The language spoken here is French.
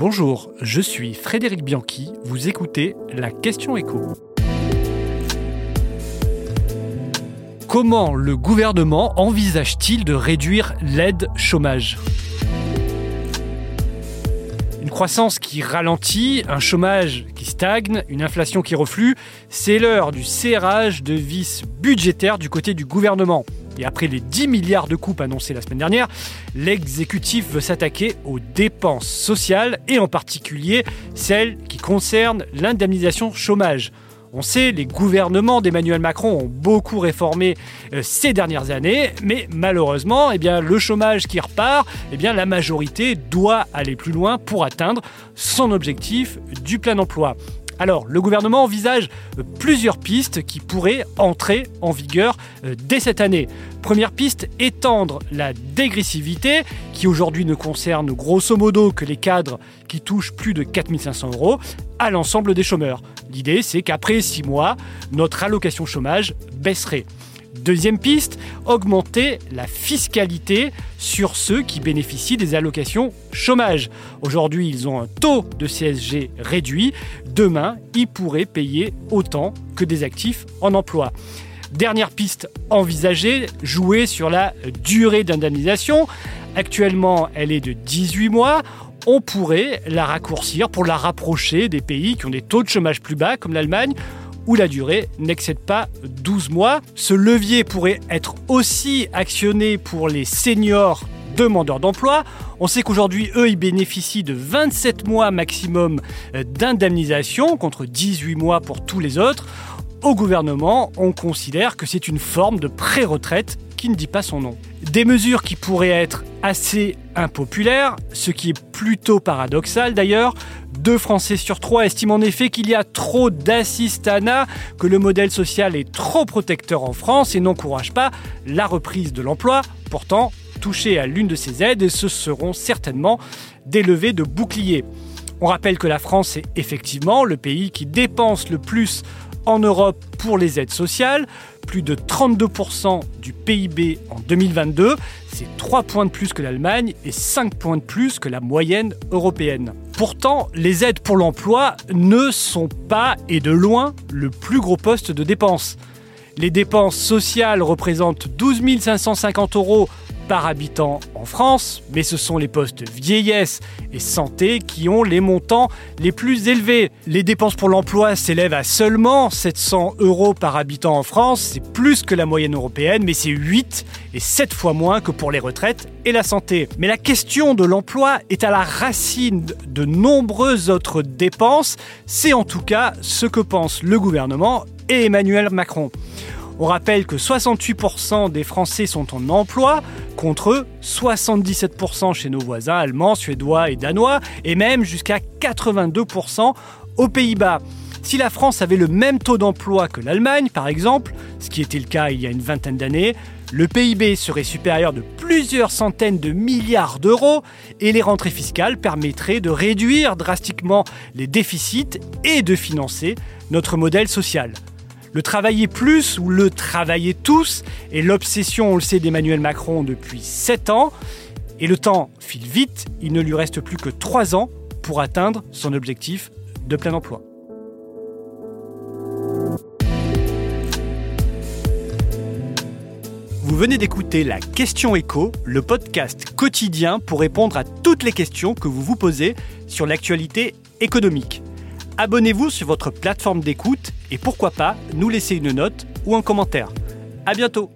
Bonjour, je suis Frédéric Bianchi, vous écoutez la question écho. Comment le gouvernement envisage-t-il de réduire l'aide chômage? Une croissance qui ralentit, un chômage qui stagne, une inflation qui reflue, c'est l'heure du serrage de vis budgétaire du côté du gouvernement. Et après les 10 milliards de coupes annoncés la semaine dernière, l'exécutif veut s'attaquer aux dépenses sociales et en particulier celles qui concernent l'indemnisation chômage. On sait, les gouvernements d'Emmanuel Macron ont beaucoup réformé euh, ces dernières années, mais malheureusement, eh le chômage qui repart, eh la majorité doit aller plus loin pour atteindre son objectif du plein emploi. Alors, le gouvernement envisage euh, plusieurs pistes qui pourraient entrer en vigueur euh, dès cette année. Première piste, étendre la dégressivité, qui aujourd'hui ne concerne grosso modo que les cadres qui touchent plus de 4500 euros, à l'ensemble des chômeurs. L'idée, c'est qu'après 6 mois, notre allocation chômage baisserait. Deuxième piste, augmenter la fiscalité sur ceux qui bénéficient des allocations chômage. Aujourd'hui, ils ont un taux de CSG réduit. Demain, ils pourraient payer autant que des actifs en emploi. Dernière piste envisagée, jouer sur la durée d'indemnisation. Actuellement, elle est de 18 mois on pourrait la raccourcir pour la rapprocher des pays qui ont des taux de chômage plus bas, comme l'Allemagne, où la durée n'excède pas 12 mois. Ce levier pourrait être aussi actionné pour les seniors demandeurs d'emploi. On sait qu'aujourd'hui, eux, ils bénéficient de 27 mois maximum euh, d'indemnisation contre 18 mois pour tous les autres. Au gouvernement, on considère que c'est une forme de pré-retraite qui ne dit pas son nom. Des mesures qui pourraient être assez impopulaires, ce qui est plutôt paradoxal d'ailleurs. Deux Français sur trois estiment en effet qu'il y a trop d'assistanat, que le modèle social est trop protecteur en France et n'encourage pas la reprise de l'emploi. Pourtant, touchés à l'une de ces aides, ce seront certainement des levées de boucliers. On rappelle que la France est effectivement le pays qui dépense le plus en Europe pour les aides sociales, plus de 32% du PIB en 2022, c'est 3 points de plus que l'Allemagne et 5 points de plus que la moyenne européenne. Pourtant, les aides pour l'emploi ne sont pas et de loin le plus gros poste de dépenses. Les dépenses sociales représentent 12 550 euros par habitant en France, mais ce sont les postes vieillesse et santé qui ont les montants les plus élevés. Les dépenses pour l'emploi s'élèvent à seulement 700 euros par habitant en France, c'est plus que la moyenne européenne, mais c'est 8 et 7 fois moins que pour les retraites et la santé. Mais la question de l'emploi est à la racine de nombreuses autres dépenses, c'est en tout cas ce que pense le gouvernement et Emmanuel Macron. On rappelle que 68% des Français sont en emploi, contre 77% chez nos voisins allemands, suédois et danois, et même jusqu'à 82% aux Pays-Bas. Si la France avait le même taux d'emploi que l'Allemagne, par exemple, ce qui était le cas il y a une vingtaine d'années, le PIB serait supérieur de plusieurs centaines de milliards d'euros et les rentrées fiscales permettraient de réduire drastiquement les déficits et de financer notre modèle social. Le travailler plus ou le travailler tous est l'obsession, on le sait, d'Emmanuel Macron depuis 7 ans. Et le temps file vite, il ne lui reste plus que 3 ans pour atteindre son objectif de plein emploi. Vous venez d'écouter la Question Écho, le podcast quotidien pour répondre à toutes les questions que vous vous posez sur l'actualité économique. Abonnez-vous sur votre plateforme d'écoute et pourquoi pas nous laisser une note ou un commentaire. À bientôt